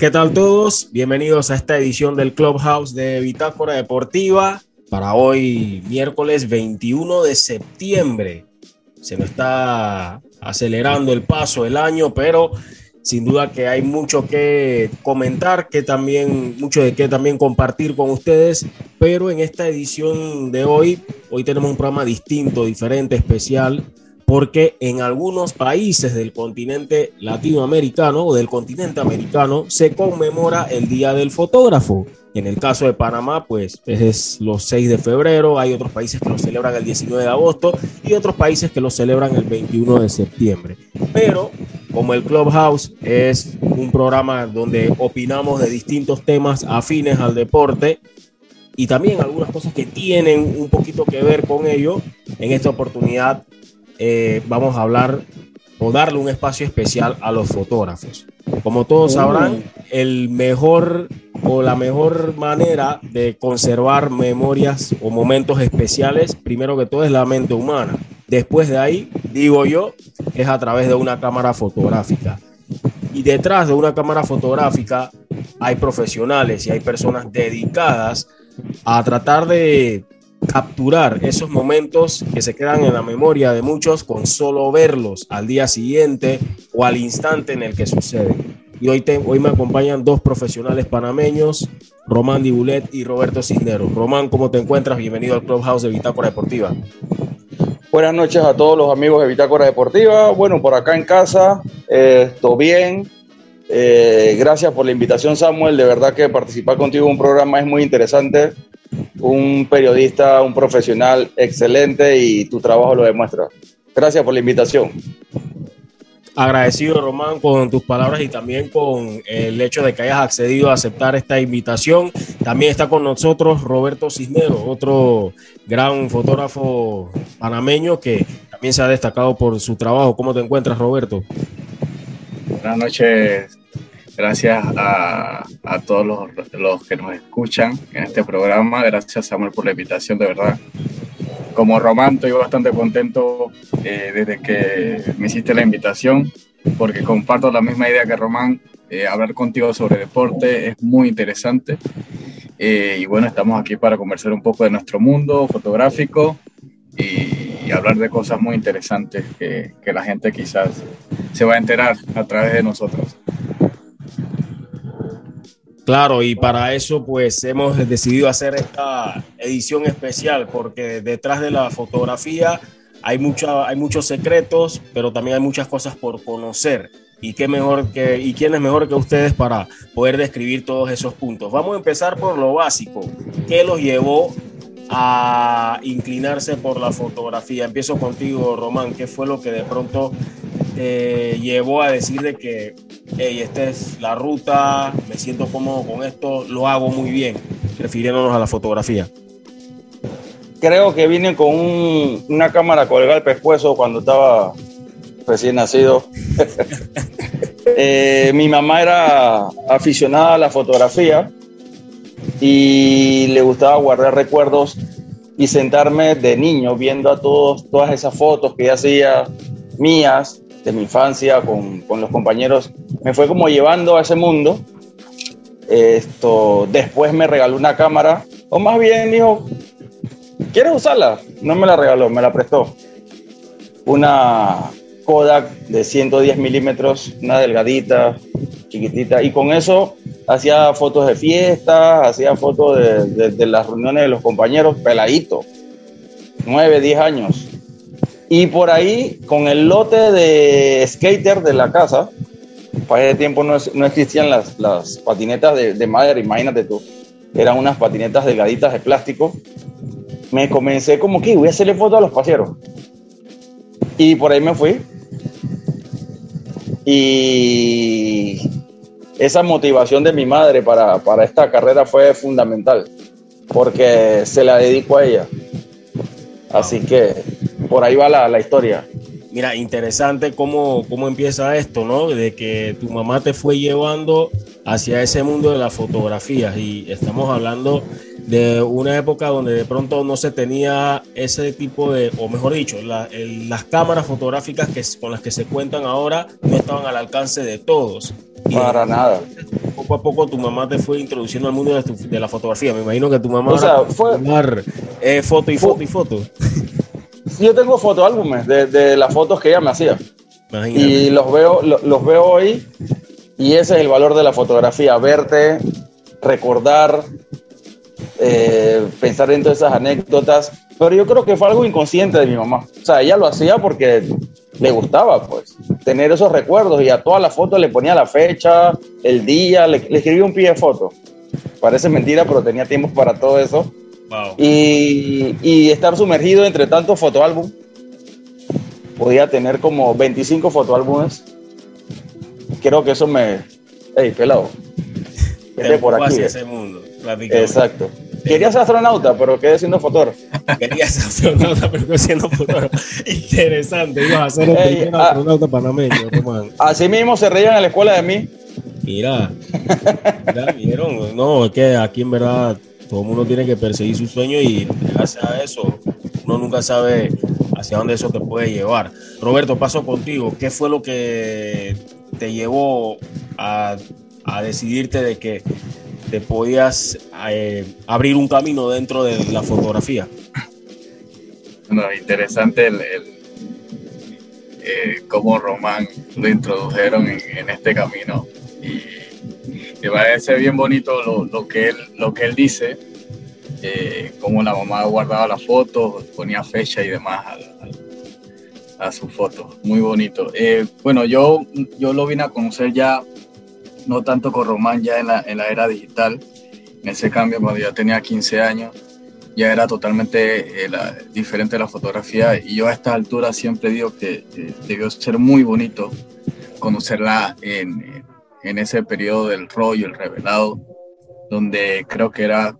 ¿Qué tal todos? Bienvenidos a esta edición del Clubhouse de Bitácora Deportiva para hoy miércoles 21 de septiembre. Se nos está acelerando el paso del año, pero sin duda que hay mucho que comentar, que también, mucho de qué también compartir con ustedes, pero en esta edición de hoy, hoy tenemos un programa distinto, diferente, especial, porque en algunos países del continente latinoamericano o del continente americano se conmemora el Día del Fotógrafo. En el caso de Panamá, pues es los 6 de febrero, hay otros países que lo celebran el 19 de agosto y otros países que lo celebran el 21 de septiembre. Pero como el Clubhouse es un programa donde opinamos de distintos temas afines al deporte y también algunas cosas que tienen un poquito que ver con ello, en esta oportunidad eh, vamos a hablar o darle un espacio especial a los fotógrafos. Como todos sabrán, el mejor o la mejor manera de conservar memorias o momentos especiales, primero que todo, es la mente humana. Después de ahí, digo yo, es a través de una cámara fotográfica. Y detrás de una cámara fotográfica hay profesionales y hay personas dedicadas a tratar de capturar esos momentos que se quedan en la memoria de muchos con solo verlos al día siguiente o al instante en el que sucede. Y hoy, hoy me acompañan dos profesionales panameños, Román Dibulet y Roberto Cisneros. Román, ¿cómo te encuentras? Bienvenido al Clubhouse de Bitácora Deportiva. Buenas noches a todos los amigos de Bitácora Deportiva. Bueno, por acá en casa, eh, todo bien. Eh, gracias por la invitación, Samuel. De verdad que participar contigo en un programa es muy interesante un periodista, un profesional excelente y tu trabajo lo demuestra. Gracias por la invitación. Agradecido, Román, con tus palabras y también con el hecho de que hayas accedido a aceptar esta invitación. También está con nosotros Roberto Cisneros, otro gran fotógrafo panameño que también se ha destacado por su trabajo. ¿Cómo te encuentras, Roberto? Buenas noches, Gracias a, todos los, que nos escuchan en este programa. Gracias, Samuel, por la invitación, de verdad. Como Román, estoy bastante contento eh, desde que me hiciste la invitación, porque comparto la misma idea que Román. Eh, hablar contigo sobre deporte es muy interesante. Eh, y bueno, estamos aquí para conversar un poco de nuestro mundo fotográfico y, hablar de cosas muy interesantes que, que la gente quizás se va a enterar a través de nosotros. Claro, y para eso pues hemos decidido hacer esta edición especial porque detrás de la fotografía hay, mucha, hay muchos secretos, pero también hay muchas cosas por conocer. Y qué mejor que y quién es mejor que ustedes para poder describir todos esos puntos. Vamos a empezar por lo básico. ¿Qué los llevó a inclinarse por la fotografía? Empiezo contigo, Román. ¿Qué fue lo que de pronto te llevó a decir de que hey, esta es la ruta, me siento cómodo con esto, lo hago muy bien, refiriéndonos a la fotografía? Creo que vine con una cámara colgada al pescuezo cuando estaba recién nacido. Eh, mi mamá era aficionada a la fotografía y le gustaba guardar recuerdos y sentarme de niño viendo a todos, todas esas fotos que ella hacía mías de mi infancia con, con, los compañeros, me fue como llevando a ese mundo. Esto, después me regaló una cámara, o más bien dijo, ¿quieres usarla? No me la regaló, me la prestó. Una Kodak de 110 milímetros, una delgadita, chiquitita, y con eso hacía fotos de fiestas, hacía fotos de, de, de las reuniones de los compañeros, peladito, 9, 10 años y por ahí, con el lote de skater de la casa, para ese tiempo no, no existían las, patinetas de, de, madera, imagínate tú. Eran unas patinetas delgaditas de plástico. Me comencé como que voy a hacerle fotos a los paseros. Y por ahí me fui. Y esa motivación de mi madre para, para esta carrera fue fundamental, porque se la dedico a ella. Así que por ahí va la, la historia. Mira, interesante cómo, cómo empieza esto, ¿no? De que tu mamá te fue llevando hacia ese mundo de las fotografías y estamos hablando de una época donde de pronto no se tenía ese tipo de, o mejor dicho, la, el, las cámaras fotográficas que, con las que se cuentan ahora no estaban al alcance de todos. Para y nada. poco a poco tu mamá te fue introduciendo al mundo de, la fotografía. Me imagino que tu mamá o sea, fue eh, foto y foto y foto. Yo tengo fotoálbumes de, de las fotos que ella me hacía. Y los veo, los veo hoy y ese es el valor de la fotografía, verte, recordar, eh, pensar dentro de esas anécdotas. Pero yo creo que fue algo inconsciente de mi mamá. O sea, ella lo hacía porque le gustaba, pues, tener esos recuerdos y a todas las fotos le ponía la fecha, el día, le, escribía un pie de foto. Parece mentira, pero tenía tiempo para todo eso. Y, y, estar sumergido entre tantos fotoálbum. Podía tener como 25 fotoálbumes. Creo que eso me... ¡Ey, pelado! por aquí. Ese mundo, Exacto. Quería ser astronauta, pero quedé siendo fotógrafo. Quería ser astronauta, pero quedé siendo fotógrafo. Interesante, ibas a ser el primer ah, astronauta panameño, Así mismo se reían en la escuela de mí. Mira, mira, vieron. No, es que aquí en verdad todo el mundo tiene que perseguir su sueño y gracias a eso uno nunca sabe hacia dónde eso te puede llevar. Roberto, paso contigo. ¿Qué fue lo que te llevó a, a decidirte de que te podías eh, abrir un camino dentro de la fotografía. Bueno, interesante el, eh, cómo Román lo introdujeron en, este camino me parece bien bonito lo, que, él, lo que él dice, eh, cómo la mamá guardaba las fotos, ponía fecha y demás a, a sus fotos, muy bonito. bueno, yo, yo lo vine a conocer ya no tanto con Román ya en la, en la era digital, en ese cambio cuando ya tenía 15 años, ya era totalmente eh, diferente la fotografía y yo a esta altura siempre digo que debió ser muy bonito conocerla en, en ese periodo del rollo, el revelado, donde creo que era,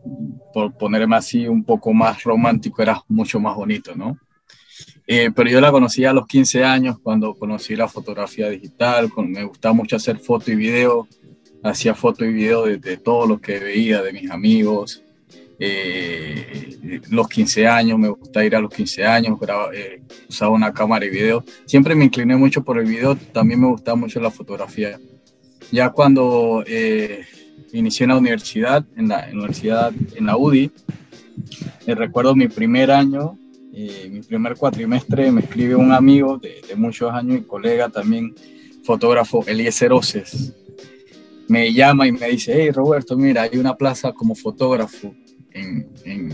por ponerme así, un poco más romántico, era mucho más bonito, ¿no? Eh, pero yo la conocí a los 15 años cuando conocí la fotografía digital, me gustaba mucho hacer foto y video, hacía foto y video de, todo lo que veía de mis amigos, eh, los 15 años, me gusta ir a los 15 años, eh, usaba una cámara y video, siempre me incliné mucho por el video, también me gustaba mucho la fotografía. Ya cuando inicié en la universidad, en la, universidad, en la UDI, recuerdo mi primer año, mi primer cuatrimestre me escribe un amigo de, muchos años y colega también, fotógrafo, Eliezer Oces. Me llama y me dice, hey Roberto, mira, hay una plaza como fotógrafo en, en,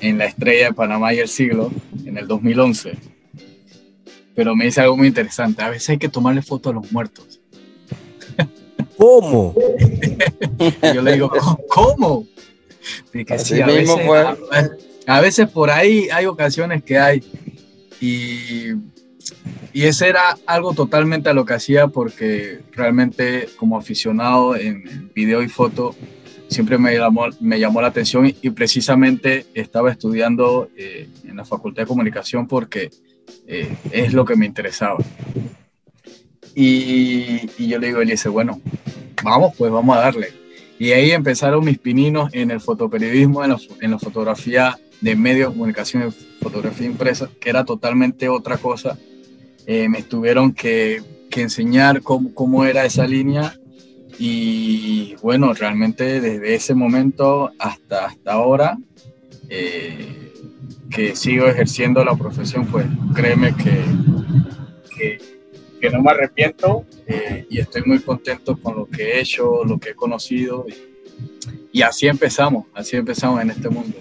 en la estrella de Panamá y el siglo, en el 2011. Pero me dice algo muy interesante, a veces hay que tomarle fotos a los muertos. ¿Cómo? Yo le digo, ¿cómo? Así mismo fue a veces por ahí hay ocasiones que hay. Y, y ese era algo totalmente a lo que hacía porque realmente como aficionado en video y foto siempre me llamó, me llamó la atención y, precisamente estaba estudiando eh, en la Facultad de Comunicación porque eh, es lo que me interesaba. Y, y yo le digo, él dice, bueno, vamos, pues vamos a darle. Y ahí empezaron mis pininos en el fotoperiodismo, en en la fotografía de medios de comunicación fotografía impresa, que era totalmente otra cosa. Eh, me tuvieron que, que enseñar cómo, cómo, era esa línea y bueno, realmente desde ese momento hasta, hasta ahora eh, que sigo ejerciendo la profesión, pues créeme que, que, que no me arrepiento eh, y estoy muy contento con lo que he hecho, lo que he conocido y, y así empezamos, así empezamos en este mundo.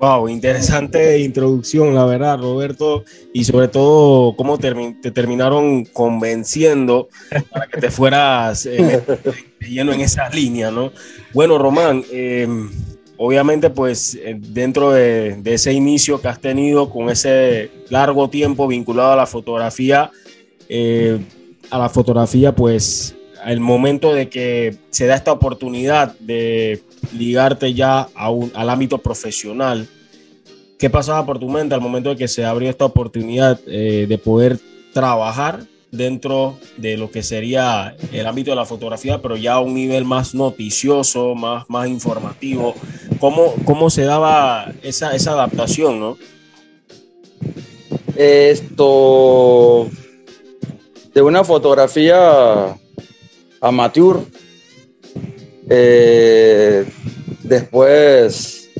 Wow, interesante introducción, la verdad, Roberto, y sobre todo cómo te terminaron convenciendo para que te fueras eh, lleno en esa línea, ¿no? Bueno, Román, em, obviamente pues eh, dentro de, ese inicio que has tenido con ese largo tiempo vinculado a la fotografía, eh, a la fotografía pues el momento de que se da esta oportunidad de ligarte ya a un, al ámbito profesional, ¿qué pasaba por tu mente al momento de que se abrió esta oportunidad eh, de poder trabajar dentro de lo que sería el ámbito de la fotografía, pero ya a un nivel más noticioso, más, más informativo? ¿Cómo, cómo se daba esa, esa adaptación, no? Esto de una fotografía amateur. Eh, después,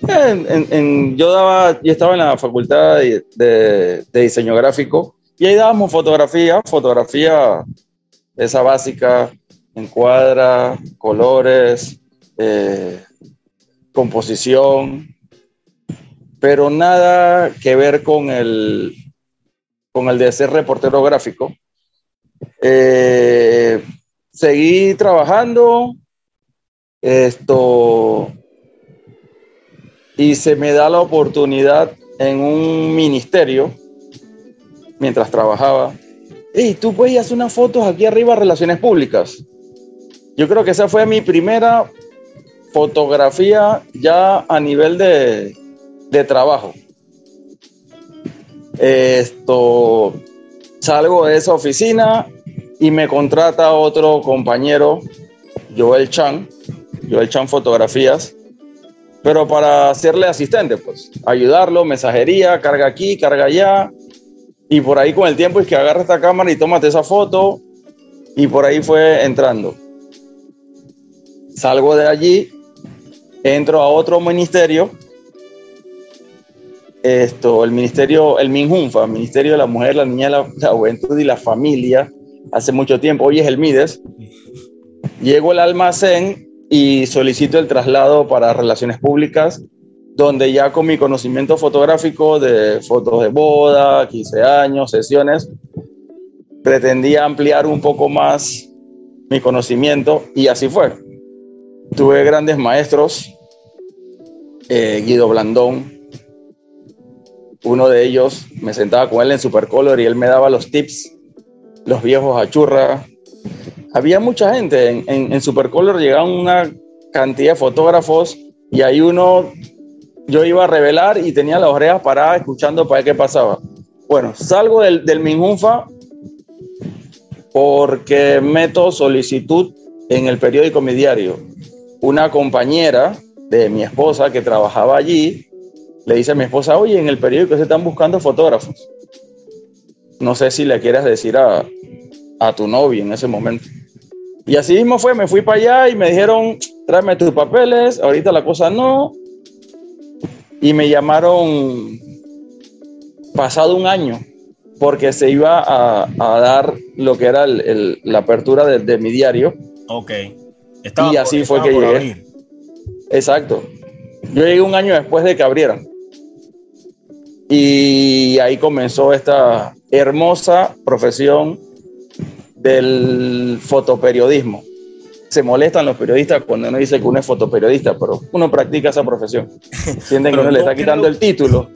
yo, daba, yo estaba en la facultad de, diseño gráfico y ahí dábamos fotografía, fotografía esa básica, encuadra, colores, eh, composición, pero nada que ver con el, con el de ser reportero gráfico. Eh, seguí trabajando, esto, y se me da la oportunidad en un ministerio, mientras trabajaba, hey, tú puedes hacer unas fotos aquí arriba, relaciones públicas. Yo creo que esa fue mi primera fotografía ya a nivel de, de trabajo. Esto, salgo de esa oficina y me contrata otro compañero, Joel Chan, Joel Chan Fotografías, pero para hacerle asistente, pues, ayudarlo, mensajería, carga aquí, carga allá, y por ahí con el tiempo es que agarra esta cámara y tómate esa foto, y por ahí fue entrando. Salgo de allí, entro a otro ministerio esto, el ministerio, el MINJUNFA, Ministerio de la Mujer, la Niña, la, Juventud y la Familia, hace mucho tiempo, hoy es el MIDES. Llego al almacén y solicito el traslado para relaciones públicas, donde ya con mi conocimiento fotográfico de fotos de boda, 15 años, sesiones, pretendía ampliar un poco más mi conocimiento y así fue. Tuve grandes maestros, eh, Guido Blandón, uno de ellos me sentaba con él en Supercolor y él me daba los tips, los viejos achurra. Había mucha gente en, en, Supercolor, llegaban una cantidad de fotógrafos y ahí uno, yo iba a revelar y tenía las orejas paradas escuchando para ver qué pasaba. Bueno, salgo del, del Minjunfa porque meto solicitud en el periódico Mi Diario. Una compañera de mi esposa que trabajaba allí le dice a mi esposa, oye, en el periódico se están buscando fotógrafos. No sé si le quieras decir a, a tu novio en ese momento. Y así mismo fue, me fui para allá y me dijeron, tráeme tus papeles, ahorita la cosa no. Y me llamaron pasado un año, porque se iba a, a dar lo que era el, la apertura de, de, mi diario. Ok. y así fue que llegué. Exacto. Yo llegué un año después de que abrieran. Y ahí comenzó esta hermosa profesión del fotoperiodismo. Se molestan los periodistas cuando uno dice que uno es fotoperiodista, pero uno practica esa profesión. Sienten que uno le está quitando el título.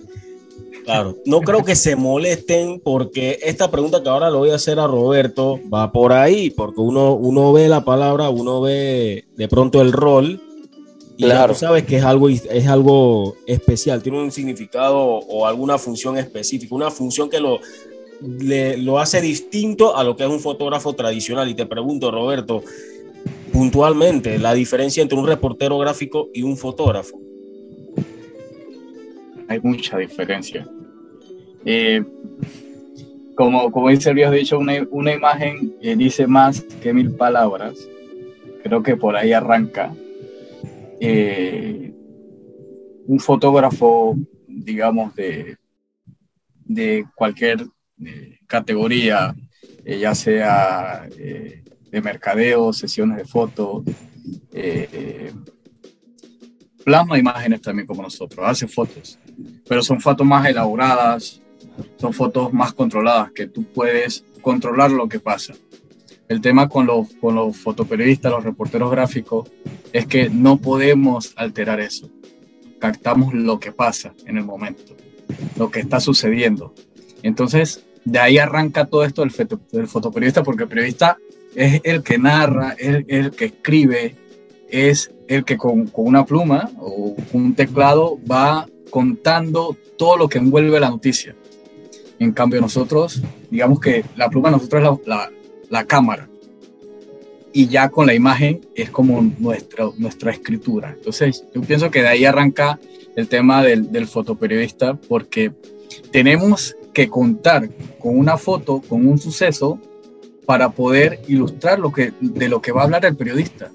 Claro, no creo que se molesten porque esta pregunta que ahora le voy a hacer a Roberto va por ahí, porque uno, uno ve la palabra, uno ve de pronto el rol y claro. tú sabes que es algo, es algo especial, tiene un significado o alguna función específica, una función que lo, lo hace distinto a lo que es un fotógrafo tradicional. Y te pregunto, Roberto, puntualmente, la diferencia entre un reportero gráfico y un fotógrafo. Hay mucha diferencia. Eh, como, como dice habías dicho, una, una imagen eh, dice más que mil palabras. Creo que por ahí arranca eh, un fotógrafo, digamos, de, de cualquier eh, categoría, eh, ya sea de mercadeo, sesiones de fotos, plasma imágenes también como nosotros, hace fotos, pero son fotos más elaboradas, son fotos más controladas, que tú puedes controlar lo que pasa. El tema con los, con los fotoperiodistas, los reporteros gráficos, es que no podemos alterar eso. Captamos lo que pasa en el momento, lo que está sucediendo. Entonces, de ahí arranca todo esto del, del fotoperiodista, porque el periodista es el que narra, es el, que escribe, es el que con, con, una pluma o un teclado va contando todo lo que envuelve la noticia. En cambio, nosotros, digamos que la pluma nosotros es la, la cámara. Y ya con la imagen es como nuestra, nuestra escritura. Entonces, yo pienso que de ahí arranca el tema del, del fotoperiodista, porque tenemos que contar con una foto, con un suceso, para poder ilustrar lo que, de lo que va a hablar el periodista.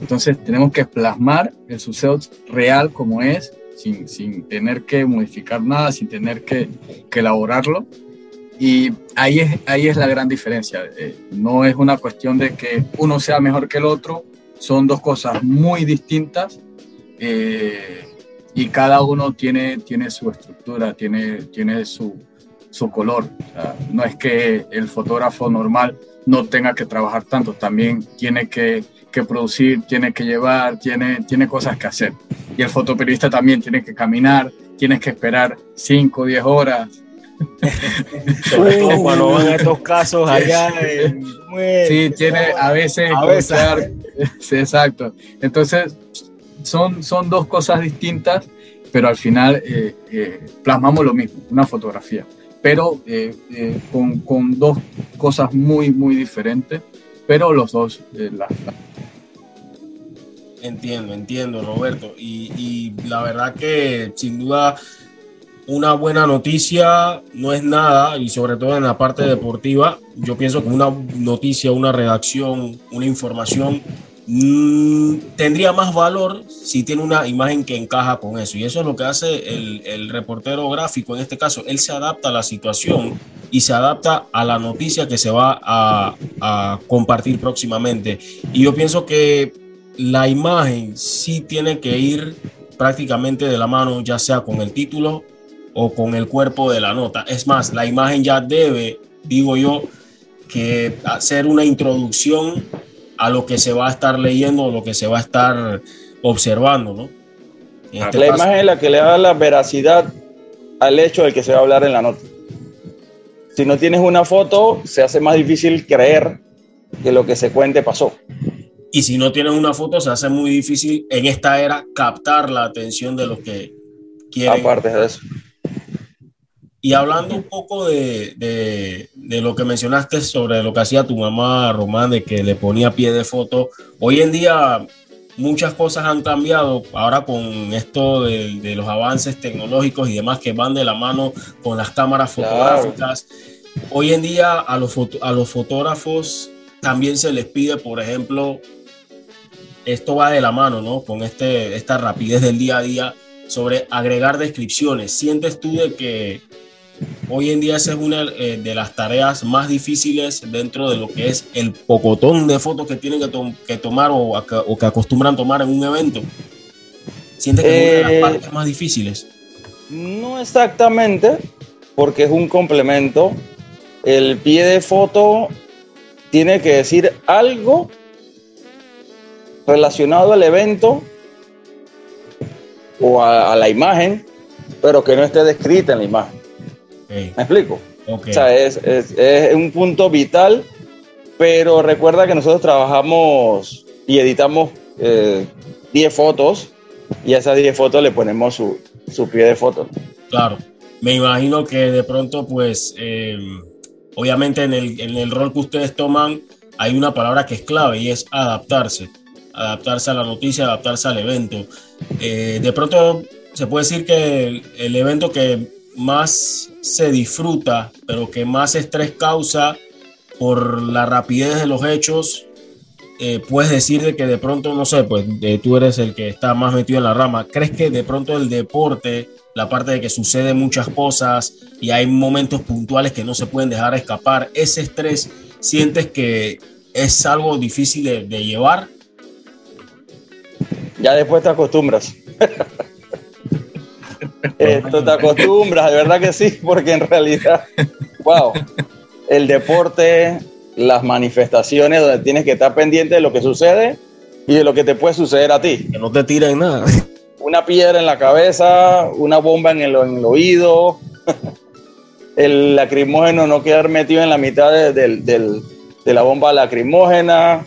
Entonces tenemos que plasmar el suceso real como es, sin, sin tener que modificar nada, sin tener que, que elaborarlo. Y ahí es, ahí es la gran diferencia. Eh, no es una cuestión de que uno sea mejor que el otro, son dos cosas muy distintas eh, y cada uno tiene, tiene su estructura, tiene, tiene su, su color. no es que el fotógrafo normal no tenga que trabajar tanto, también tiene que, que, producir, tiene que llevar, tiene, tiene cosas que hacer. Y el fotoperiodista también tiene que caminar, tiene que esperar 5 o 10 horas. cuando van estos casos allá sí, tiene a veces, a veces. sí, exacto. Entonces, son, son dos cosas distintas, pero al final eh, eh, plasmamos lo mismo, una fotografía pero eh, eh, con, con, dos cosas muy, muy diferentes, pero los dos eh, Entiendo, entiendo, Roberto. Y, y, la verdad que sin duda una buena noticia no es nada, y sobre todo en la parte deportiva, yo pienso que una noticia, una redacción, una información Mm, tendría más valor si tiene una imagen que encaja con eso. Y eso es lo que hace el, reportero gráfico en este caso. Él se adapta a la situación y se adapta a la noticia que se va a, a compartir próximamente. Y yo pienso que la imagen sí tiene que ir prácticamente de la mano, ya sea con el título o con el cuerpo de la nota. Es más, la imagen ya debe, digo yo, que hacer una introducción a lo que se va a estar leyendo o lo que se va a estar observando, ¿no? Este la imagen es la que le da la veracidad al hecho del que se va a hablar en la nota. Si no tienes una foto, se hace más difícil creer que lo que se cuente pasó. Y si no tienes una foto, se hace muy difícil en esta era captar la atención de los que quieren. Aparte de eso. Y hablando un poco de, de, lo que mencionaste sobre lo que hacía tu mamá, Román, de que le ponía pie de foto, hoy en día muchas cosas han cambiado ahora con esto de, los avances tecnológicos y demás que van de la mano con las cámaras fotográficas. Hoy en día a los, a los fotógrafos también se les pide, por ejemplo, esto va de la mano, ¿no? Con este, esta rapidez del día a día sobre agregar descripciones. ¿Sientes tú de que Hoy en día esa es una eh, de las tareas más difíciles dentro de lo que es el pocotón de fotos que tienen que, tomar o, que acostumbran tomar en un evento. ¿Sientes que es una de las eh, partes más difíciles? No exactamente, porque es un complemento. El pie de foto tiene que decir algo relacionado al evento o a la imagen, pero que no esté descrita en la imagen. ¿Me explico? O sea, es, un punto vital, pero recuerda que nosotros trabajamos y editamos 10 eh, fotos y a esas 10 fotos le ponemos su, pie de foto. Claro, me imagino que de pronto, pues, em, obviamente en el, en el rol que ustedes toman hay una palabra que es clave y es adaptarse adaptarse a la noticia, adaptarse al evento. Eh, de pronto se puede decir que el, evento que más se disfruta, pero que más estrés causa por la rapidez de los hechos, eh, puedes decir de que de pronto, no sé, pues tú eres el que está más metido en la rama. ¿Crees que de pronto el deporte, la parte de que sucede muchas cosas y hay momentos puntuales que no se pueden dejar escapar, ese estrés, sientes que es algo difícil de, de llevar? Ya después te acostumbras. Esto te acostumbras, de verdad que sí, porque en realidad, wow, el deporte, las manifestaciones donde tienes que estar pendiente de lo que sucede y de lo que te puede suceder a ti. Que no te tiren nada. Una piedra en la cabeza, una bomba en el, oído, el lacrimógeno no quedar metido en la mitad de, la bomba lacrimógena,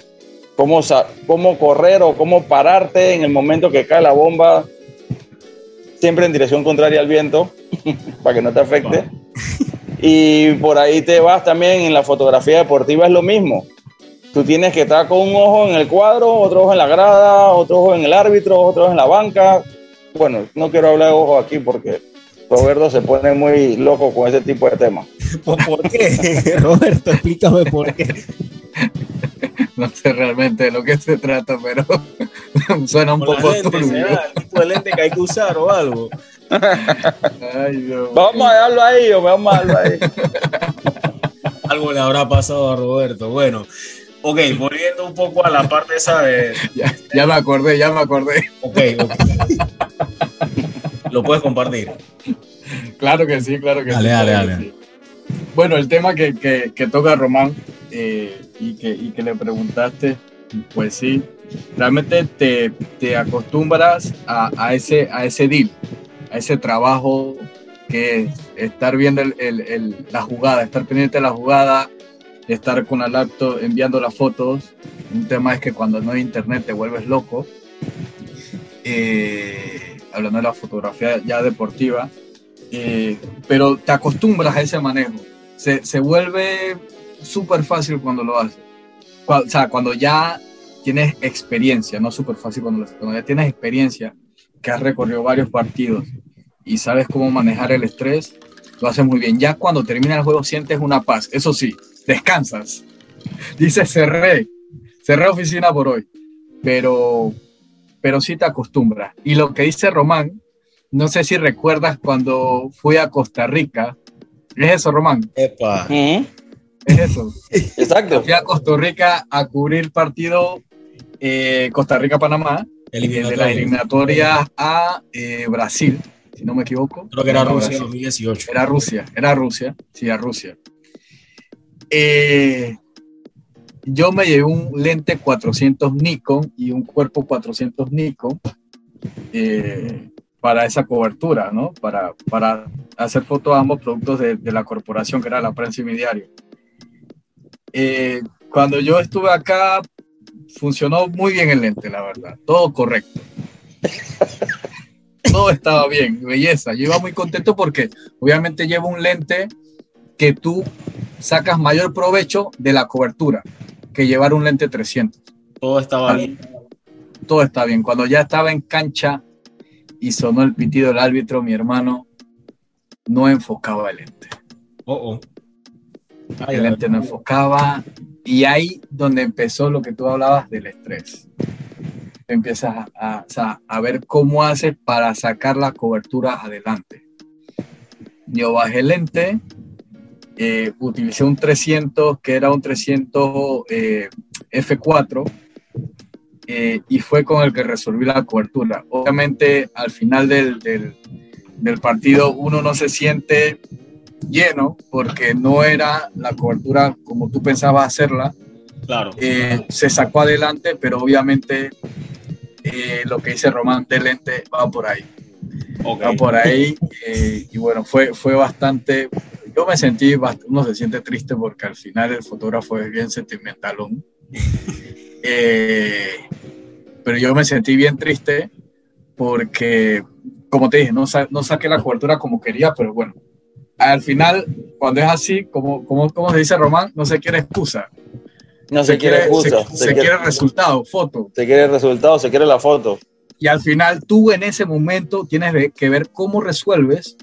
cómo, cómo correr o cómo pararte en el momento que cae la bomba siempre en dirección contraria al viento, para que no te afecte. Y por ahí te vas también en la fotografía deportiva, es lo mismo. Tú tienes que estar con un ojo en el cuadro, otro ojo en la grada, otro ojo en el árbitro, otro ojo en la banca. Bueno, no quiero hablar de ojo aquí porque Roberto se pone muy loco con ese tipo de temas. ¿Por qué? Roberto, explícame por qué. No sé realmente de lo que se trata, pero suena un poco lente, turbio. ¿será? el tipo de lente que hay que usar o algo. Ay, Dios. Vamos a dejarlo ahí, o vamos a dejarlo ahí. Algo le habrá pasado a Roberto. Bueno, ok, volviendo un poco a la parte esa de. Ya, ya me acordé, ya me acordé. Ok, ok. Lo puedes compartir. Claro que sí, claro que Dale, sí. dale, dale. sí. Bueno, el tema que, que, que toca Román eh, y, que, y que le preguntaste, pues sí, realmente te, te acostumbras a, a ese, a ese deal, a ese trabajo que es estar viendo el- el- el- la jugada, estar pendiente de la jugada, estar con la laptop enviando las fotos. Un tema es que cuando no hay internet te vuelves loco. Eh, hablando de la fotografía ya deportiva, eh, pero te acostumbras a ese manejo. Se, se vuelve súper fácil cuando lo haces. O sea, cuando ya tienes experiencia, no súper fácil cuando lo haces, cuando ya tienes experiencia, que has recorrido varios partidos y sabes cómo manejar el estrés, lo haces muy bien. Ya cuando termina el juego sientes una paz. Eso sí, descansas. Dices, cerré, cerré oficina por hoy. Pero, pero sí te acostumbras. Y lo que dice Román, no sé si recuerdas cuando fui a Costa Rica. Es eso, Román, Epa. Es eso. Exacto. Fui a Costa Rica a cubrir partido eh, Costa Rica-Panamá y desde las eliminatorias a eh, Brasil, si no me equivoco. Creo que era No, Rusia Brasil. 2018. Era Rusia, era Rusia, sí, a Rusia. Eh, yo me llevé un lente 400 Nikon y un cuerpo 400 Nikon eh, para esa cobertura, ¿no? Para, para hacer fotos a ambos productos de, de la corporación, que era la prensa y mi diario. Eh, cuando yo estuve acá, funcionó muy bien el lente, la verdad. Todo correcto. Todo estaba bien, belleza. Yo iba muy contento porque obviamente llevo un lente que tú sacas mayor provecho de la cobertura que llevar un lente 300. Todo estaba bien. Todo está bien. Cuando ya estaba en cancha y sonó el pitido del árbitro, mi hermano no enfocaba el lente. Oh, oh. El lente no enfocaba y ahí donde empezó lo que tú hablabas del estrés. Empiezas a, ver cómo haces para sacar la cobertura adelante. Yo bajé el lente, eh, utilicé un 300 que era un 300 eh, F4 eh, y fue con el que resolví la cobertura. Obviamente al final del- del partido uno no se siente lleno porque no era la cobertura como tú pensabas hacerla. Claro. Eh, se sacó adelante, pero obviamente eh, lo que dice Román de lente va por ahí. Ok. Va por ahí. eh, y bueno, fue, fue bastante. Yo me sentí, uno se siente triste porque al final el fotógrafo es bien sentimentalón. Eh, pero yo me sentí bien triste porque, como te dije, no, sa- no saqué la cobertura como quería, pero bueno, al final, cuando es así, como, como, como se dice Román, no se quiere excusa. No se, quiere excusa. se, se quiere resultado, foto. se quiere resultado, se quiere la foto. Y al final tú en ese momento tienes que ver cómo resuelves,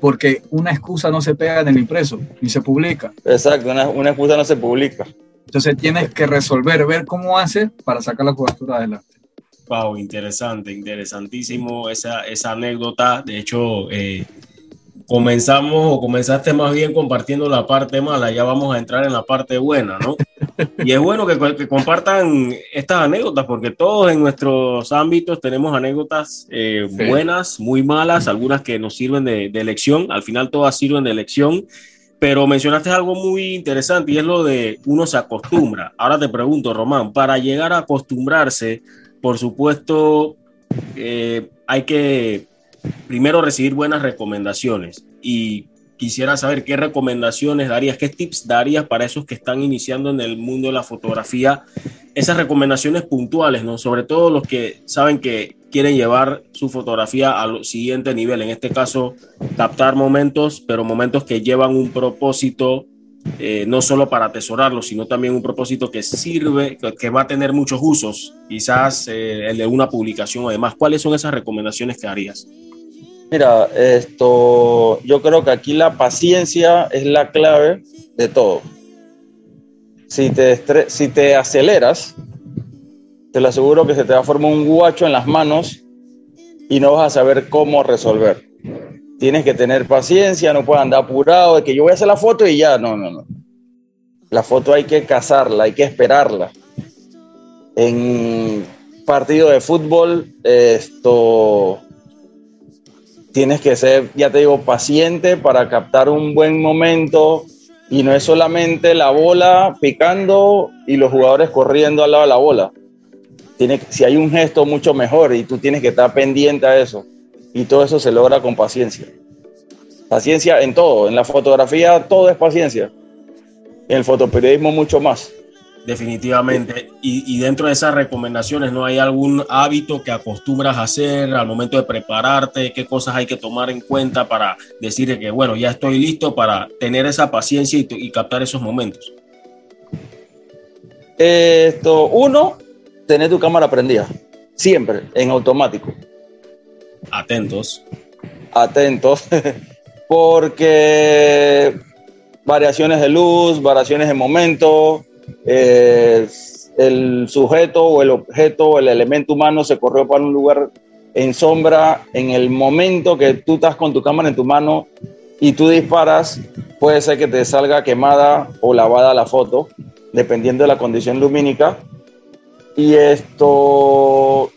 porque una excusa no se pega en el impreso, ni se publica. Exacto, una, una excusa no se publica. Entonces tienes que resolver, ver cómo haces para sacar la cobertura adelante. Wow, interesante, interesantísimo esa, esa anécdota. De hecho, eh, comenzamos o comenzaste más bien compartiendo la parte mala, ya vamos a entrar en la parte buena, ¿no? Y es bueno que, que compartan estas anécdotas porque todos en nuestros ámbitos tenemos anécdotas eh, Sí. buenas, muy malas, algunas que nos sirven de, de lección, al final todas sirven de lección. Pero mencionaste algo muy interesante y es lo de uno se acostumbra. Ahora te pregunto, Román, para llegar a acostumbrarse, por supuesto, eh, hay que primero recibir buenas recomendaciones y quisiera saber qué recomendaciones darías, qué tips darías para esos que están iniciando en el mundo de la fotografía, esas recomendaciones puntuales, ¿no? Sobre todo los que saben que quieren llevar su fotografía al siguiente nivel, en este caso, captar momentos, pero momentos que llevan un propósito eh, no solo para atesorarlo, sino también un propósito que sirve, que, va a tener muchos usos, quizás eh, el de una publicación o demás. ¿Cuáles son esas recomendaciones que harías? Mira, esto, yo creo que aquí la paciencia es la clave de todo. Si te, si te aceleras, te lo aseguro que se te va a formar un guacho en las manos y no vas a saber cómo resolver. Tienes que tener paciencia, no puedes andar apurado de que yo voy a hacer la foto y ya, no, no, no. La foto hay que cazarla, hay que esperarla. En partido de fútbol, esto tienes que ser, ya te digo, paciente para captar un buen momento y no es solamente la bola picando y los jugadores corriendo al lado de la bola tiene, si hay un gesto mucho mejor y tú tienes que estar pendiente a eso. Y todo eso se logra con paciencia. Paciencia en todo, en la fotografía todo es paciencia. En el fotoperiodismo mucho más. Definitivamente. Y, y, dentro de esas recomendaciones, ¿no hay algún hábito que acostumbras a hacer al momento de prepararte? ¿Qué cosas hay que tomar en cuenta para decir que, bueno, ya estoy listo para tener esa paciencia y, y captar esos momentos? Esto, uno, tener tu cámara prendida, siempre, en automático. Atentos. Atentos, porque variaciones de luz, variaciones de momento, eh, el sujeto o el objeto o el elemento humano se corrió para un lugar en sombra en el momento que tú estás con tu cámara en tu mano y tú disparas, puede ser que te salga quemada o lavada la foto, dependiendo de la condición lumínica y esto.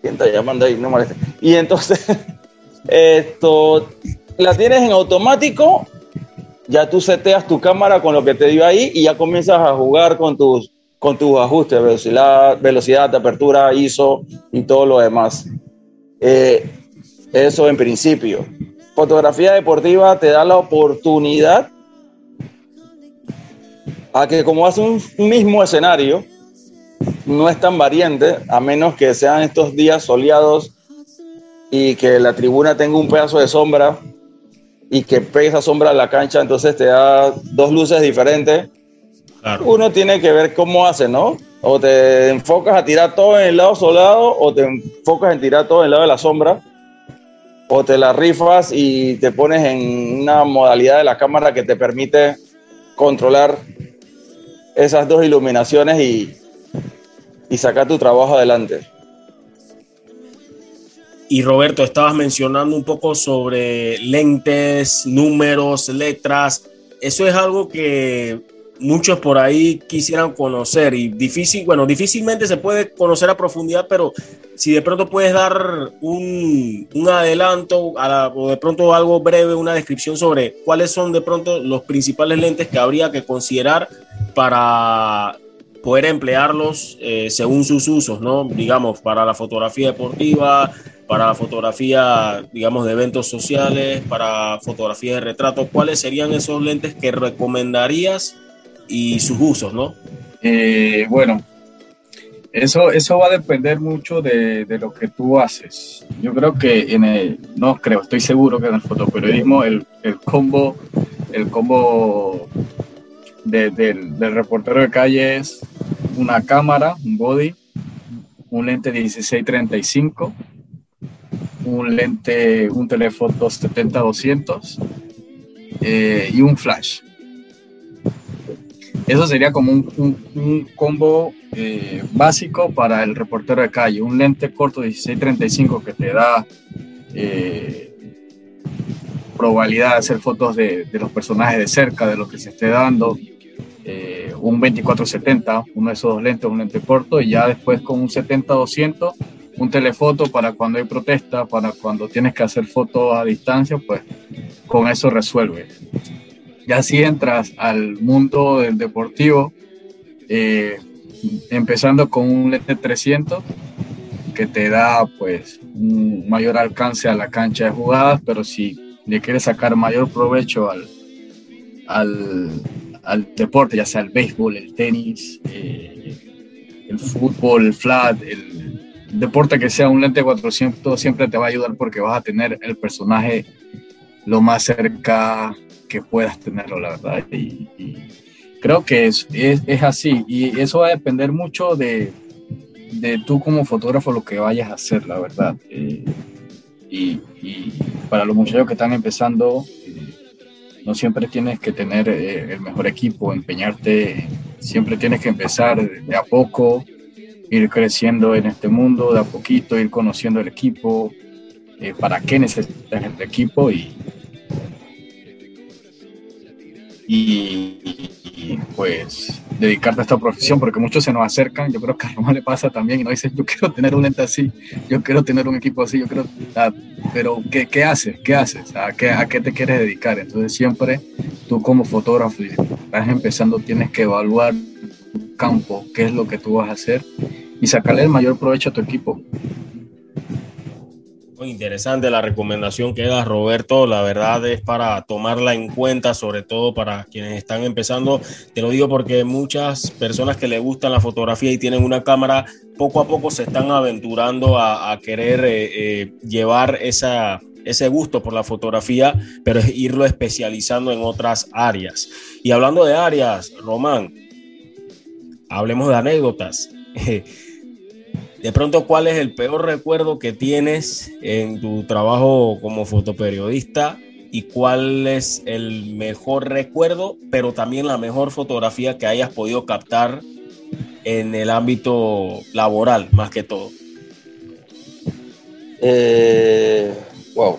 ¿Quién está llamando ahí? No moleste. Y entonces, esto. La tienes en automático. Ya tú seteas tu cámara con lo que te dio ahí y ya comienzas a jugar con tus, con tus ajustes, velocidad, velocidad de apertura, ISO y todo lo demás. Eh, eso en principio. Fotografía deportiva te da la oportunidad a que como hace un mismo escenario, no es tan variante, a menos que sean estos días soleados y que la tribuna tenga un pedazo de sombra y que pegue esa sombra a la cancha, entonces te da dos luces diferentes. Uno tiene que ver cómo hace, ¿no? O te enfocas a tirar todo en el lado soleado o te enfocas en tirar todo en el lado de la sombra o te la rifas y te pones en una modalidad de la cámara que te permite controlar esas dos iluminaciones y, y sacar tu trabajo adelante. Y Roberto, estabas mencionando un poco sobre lentes, números, letras. Eso es algo que muchos por ahí quisieran conocer y difícil, bueno, difícilmente se puede conocer a profundidad, pero si de pronto puedes dar un, un adelanto o de pronto algo breve, una descripción sobre cuáles son de pronto los principales lentes que habría que considerar para poder emplearlos eh, según sus usos, ¿no? Digamos, para la fotografía deportiva, para fotografía, digamos, de eventos sociales, para fotografía de retrato. ¿Cuáles serían esos lentes que recomendarías y sus usos, no? Eh, bueno, eso, eso va a depender mucho de, de, lo que tú haces. Yo creo que en el, no creo, estoy seguro que en el fotoperiodismo el, el combo, el combo del, reportero de calle es una cámara, un body, un lente 1635, un lente, un telefoto 70-200 eh, y un flash. Eso sería como un, combo eh, básico para el reportero de calle. Un lente corto 1635 que te da eh, probabilidad de hacer fotos de, de, los personajes de cerca, de lo que se esté dando un 24-70, uno de esos dos lentes, un lente corto, y ya después con un 70-200, un telefoto para cuando hay protesta, para cuando tienes que hacer fotos a distancia, pues con eso resuelve. Ya si entras al mundo del deportivo, eh, empezando con un lente 300, que te da pues un mayor alcance a la cancha de jugadas, pero si le quieres sacar mayor provecho al, al, al deporte, ya sea el béisbol, el tenis, eh, el fútbol, el flat, el deporte que sea un lente 400 siempre te va a ayudar porque vas a tener el personaje lo más cerca que puedas tenerlo, la verdad. Y, creo que es, es, así y eso va a depender mucho de, de, tú como fotógrafo lo que vayas a hacer, la verdad. Eh, y, para los muchachos que están empezando, eh, no siempre tienes que tener eh, el mejor equipo, empeñarte, siempre tienes que empezar de a poco, ir creciendo en este mundo, de a poquito, ir conociendo el equipo, eh, para qué necesitas el equipo y, y, pues dedicarte a esta profesión, porque muchos se nos acercan, yo creo que a Román le pasa también y nos dicen, yo quiero tener un ente así, yo quiero tener un equipo así, yo quiero, pero ¿qué, ¿qué, haces? ¿Qué haces? ¿A qué, ¿A qué te quieres dedicar? Entonces siempre tú como fotógrafo, estás empezando, tienes que evaluar campo, qué es lo que tú vas a hacer y sacarle el mayor provecho a tu equipo. Muy interesante la recomendación que da Roberto, la verdad es para tomarla en cuenta, sobre todo para quienes están empezando. Te lo digo porque muchas personas que le gustan la fotografía y tienen una cámara, poco a poco se están aventurando a, querer eh, eh, llevar ese gusto por la fotografía, pero irlo especializando en otras áreas. Y hablando de áreas, Román, hablemos de anécdotas. de pronto, ¿cuál es el peor recuerdo que tienes en tu trabajo como fotoperiodista? ¿Y cuál es el mejor recuerdo, pero también la mejor fotografía que hayas podido captar en el ámbito laboral, más que todo? Eh, wow.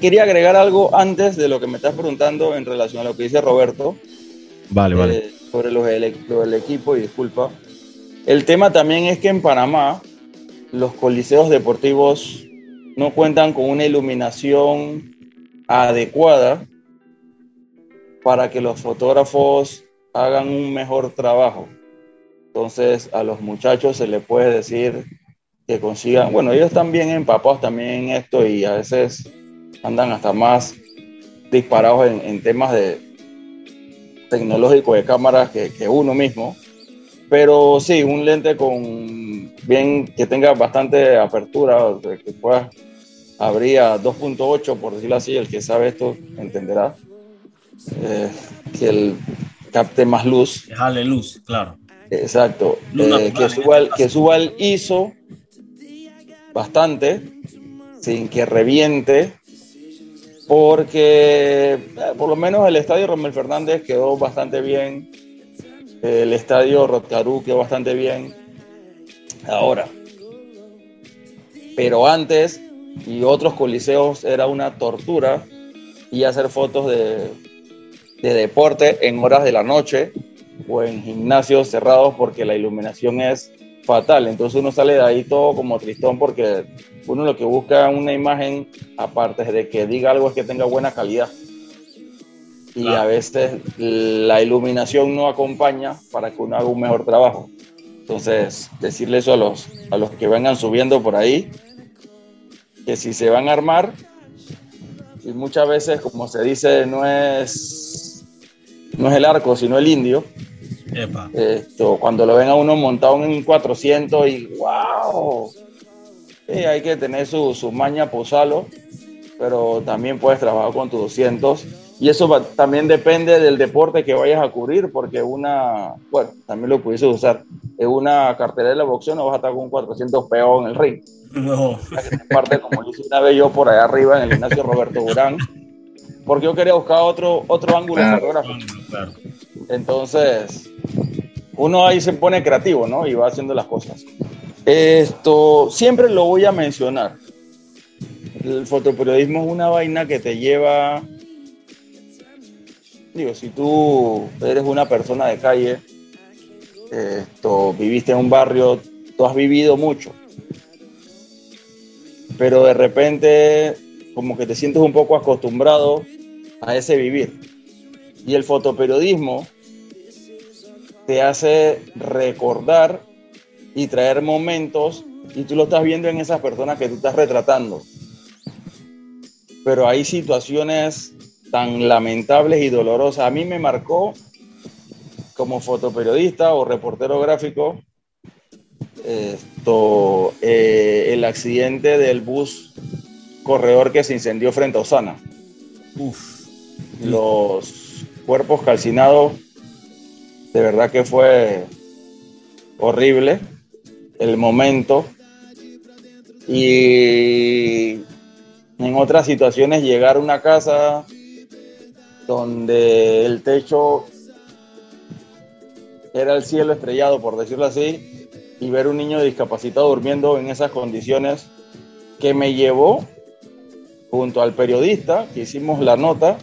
Quería agregar algo antes de lo que me estás preguntando en relación a lo que dice Roberto. Vale, vale. Eh, sobre los del equipo, y disculpa. El tema también es que en Panamá los coliseos deportivos no cuentan con una iluminación adecuada para que los fotógrafos hagan un mejor trabajo. Entonces a los muchachos se les puede decir que consigan, bueno, ellos están bien empapados también en esto y a veces andan hasta más disparados en, temas de tecnológico de cámaras que, que uno mismo pero sí, un lente con bien que tenga bastante apertura, que pueda abrir a 2.8, por decirlo así, el que sabe esto entenderá. Eh, que el capte más luz. Dejarle luz, claro. Exacto. Eh, que, suba el, que suba el ISO bastante, sin que reviente, porque eh, por lo menos el estadio Romel Fernández quedó bastante bien el estadio Rotcarú quedó bastante bien ahora. Pero antes y otros coliseos era una tortura y hacer fotos de, de deporte en horas de la noche o en gimnasios cerrados porque la iluminación es fatal. Entonces uno sale de ahí todo como tristón porque uno lo que busca una imagen, aparte de que diga algo, es que tenga buena calidad y a veces la iluminación no acompaña para que uno haga un mejor trabajo. Entonces, decirle eso a los, a los que vengan subiendo por ahí, que si se van a armar, y muchas veces, como se dice, no es, no es el arco, sino el indio. Esto, cuando lo ven a uno montado en un 400 y wow, hay que tener su, su maña posalo, pero también puedes trabajar con tus 200 y eso también depende del deporte que vayas a cubrir, porque una, bueno, también lo pudiese usar, en una cartera de boxeo no vas a estar con un 400 peón en el ring. No. Parte como hice una vez yo por allá arriba en el gimnasio Roberto Durán, porque yo quería buscar otro, otro ángulo fotográfico. Entonces, uno ahí se pone creativo, ¿no? Y va haciendo las cosas. Esto siempre lo voy a mencionar. El fotoperiodismo es una vaina que te lleva digo, si tú eres una persona de calle, esto, viviste en un barrio, tú has vivido mucho, pero de repente como que te sientes un poco acostumbrado a ese vivir. Y el fotoperiodismo te hace recordar y traer momentos y tú lo estás viendo en esas personas que tú estás retratando. Pero hay situaciones tan lamentables y dolorosas. A mí me marcó como fotoperiodista o reportero gráfico esto, eh, el accidente del bus corredor que se incendió frente a Osana. Los cuerpos calcinados, de verdad que fue horrible el momento. Y en otras situaciones llegar a una casa donde el techo era el cielo estrellado, por decirlo así, y ver un niño discapacitado durmiendo en esas condiciones que me llevó, junto al periodista que hicimos la nota,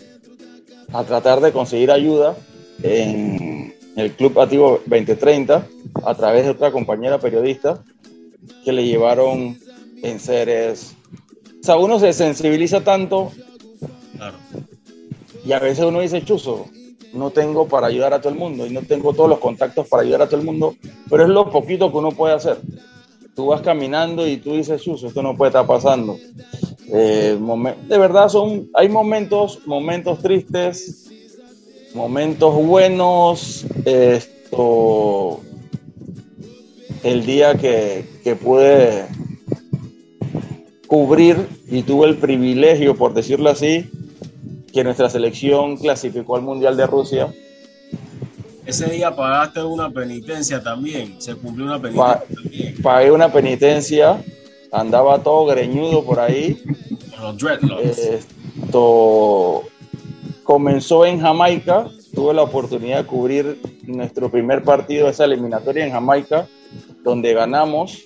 a tratar de conseguir ayuda en el Club Activo 2030 a través de otra compañera periodista que le llevaron en seres. O sea, uno se sensibiliza tanto y a veces uno dice, chuzo, no tengo para ayudar a todo el mundo y no tengo todos los contactos para ayudar a todo el mundo, pero es lo poquito que uno puede hacer. Tú vas caminando y tú dices, chuzo, esto no puede estar pasando. Eh, de verdad son, hay momentos, momentos tristes, momentos buenos. Esto, el día que, que pude cubrir y tuve el privilegio, por decirlo así, que nuestra selección clasificó al Mundial de Rusia. Ese día pagaste una penitencia también, se cumplió una penitencia también. Pagué una penitencia, andaba todo greñudo por ahí. Esto comenzó en Jamaica, tuve la oportunidad de cubrir nuestro primer partido de esa eliminatoria en Jamaica, donde ganamos.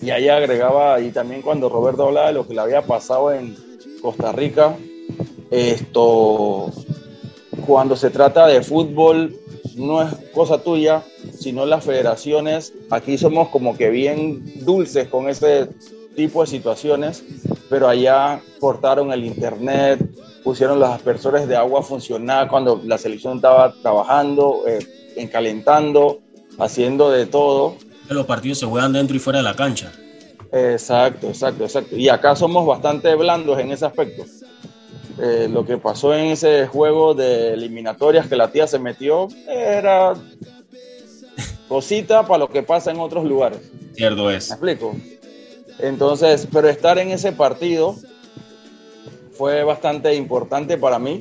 Y ahí agregaba, y también cuando Roberto hablaba de lo que le había pasado en Costa Rica, esto, cuando se trata de fútbol, no es cosa tuya, sino las federaciones. Aquí somos como que bien dulces con ese tipo de situaciones, pero allá cortaron el internet, pusieron los aspersores de agua a funcionar cuando la selección estaba trabajando, eh, encalentando, haciendo de todo. Los partidos se juegan dentro y fuera de la cancha. Exacto, exacto, exacto. Y acá somos bastante blandos en ese aspecto. Eh, lo que pasó en ese juego de eliminatorias que la tía se metió era cosita para lo que pasa en otros lugares. Cierto es. ¿Me explico? Entonces, pero estar en ese partido fue bastante importante para mí.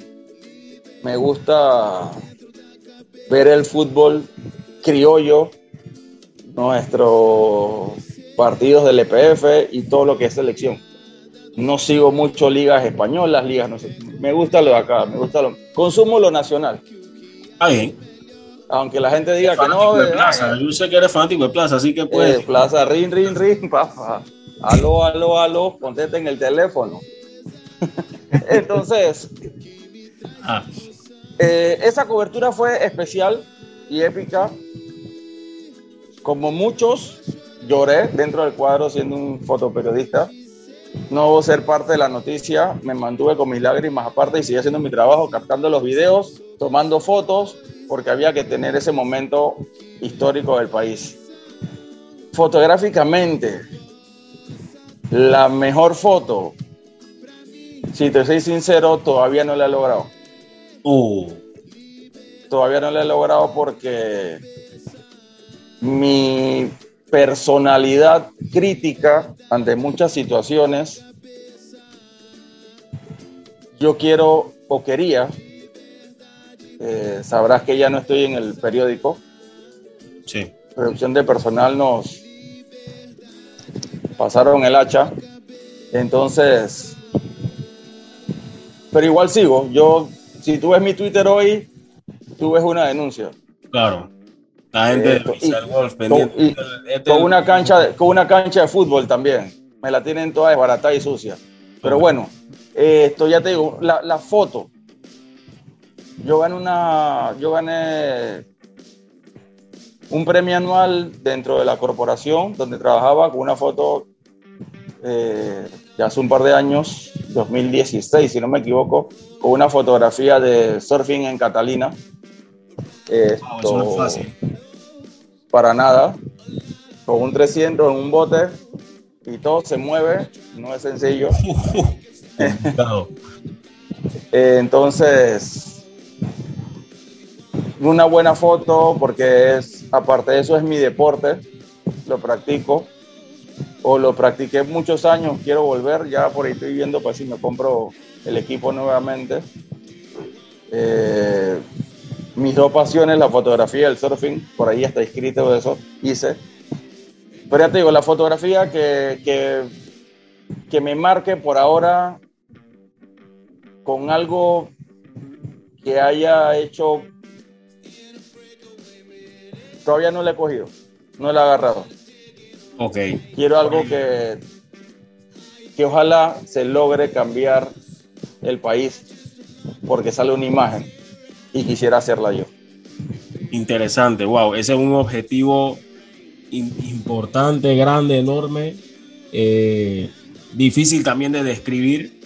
Me gusta ver el fútbol criollo, nuestros partidos del EPF y todo lo que es selección no sigo mucho ligas españolas, ligas no sé. Me gusta lo de acá, me gusta lo. Consumo lo nacional. Ah, bien. Aunque la gente diga que no. De plaza. Yo sé que eres fanático de Plaza, así que puedes. Eh, plaza, ring, ring, ring, papá. Aló, aló, aló, conteste en el teléfono. Entonces, ah. eh, esa cobertura fue especial y épica. Como muchos, lloré dentro del cuadro siendo un fotoperiodista no ser parte de la noticia, me mantuve con mis lágrimas aparte y seguí haciendo mi trabajo, captando los videos, tomando fotos, porque había que tener ese momento histórico del país. Fotográficamente, la mejor foto, si te soy sincero, todavía no la he logrado. Uh. Todavía no la he logrado porque mi personalidad crítica ante muchas situaciones, yo quiero o quería, eh, sabrás que ya no estoy en el periódico. Sí. Producción de personal nos pasaron el hacha. Entonces, pero igual sigo. Yo, si tú ves mi Twitter hoy, tú ves una denuncia. Claro. La gente con, una cancha de, con una cancha de fútbol también. Me la tienen toda desbaratada y sucia. Pero bueno, esto ya te digo, la, foto. Yo gané una. Yo gané un premio anual dentro de la corporación donde trabajaba con una foto eh, ya hace un par de años, 2016, si no me equivoco, con una fotografía de surfing en Catalina. Esto, no es fácil para nada, con un 300 en un bote y todo se mueve, no es sencillo. Eh, entonces, una buena foto porque es, aparte de eso, es mi deporte, lo practico o lo practiqué muchos años, quiero volver, ya por ahí estoy viendo pues si me compro el equipo nuevamente. Eh, mis dos pasiones, la fotografía y el surfing, por ahí está escrito eso, hice. Pero ya te digo, la fotografía que, que, que me marque por ahora con algo que haya hecho, todavía no le he cogido, no le he agarrado. Ok. Quiero algo que, que ojalá se logre cambiar el país porque sale una imagen y quisiera hacerla yo. Interesante, wow, ese es un objetivo importante, grande, enorme, eh, difícil también de describir,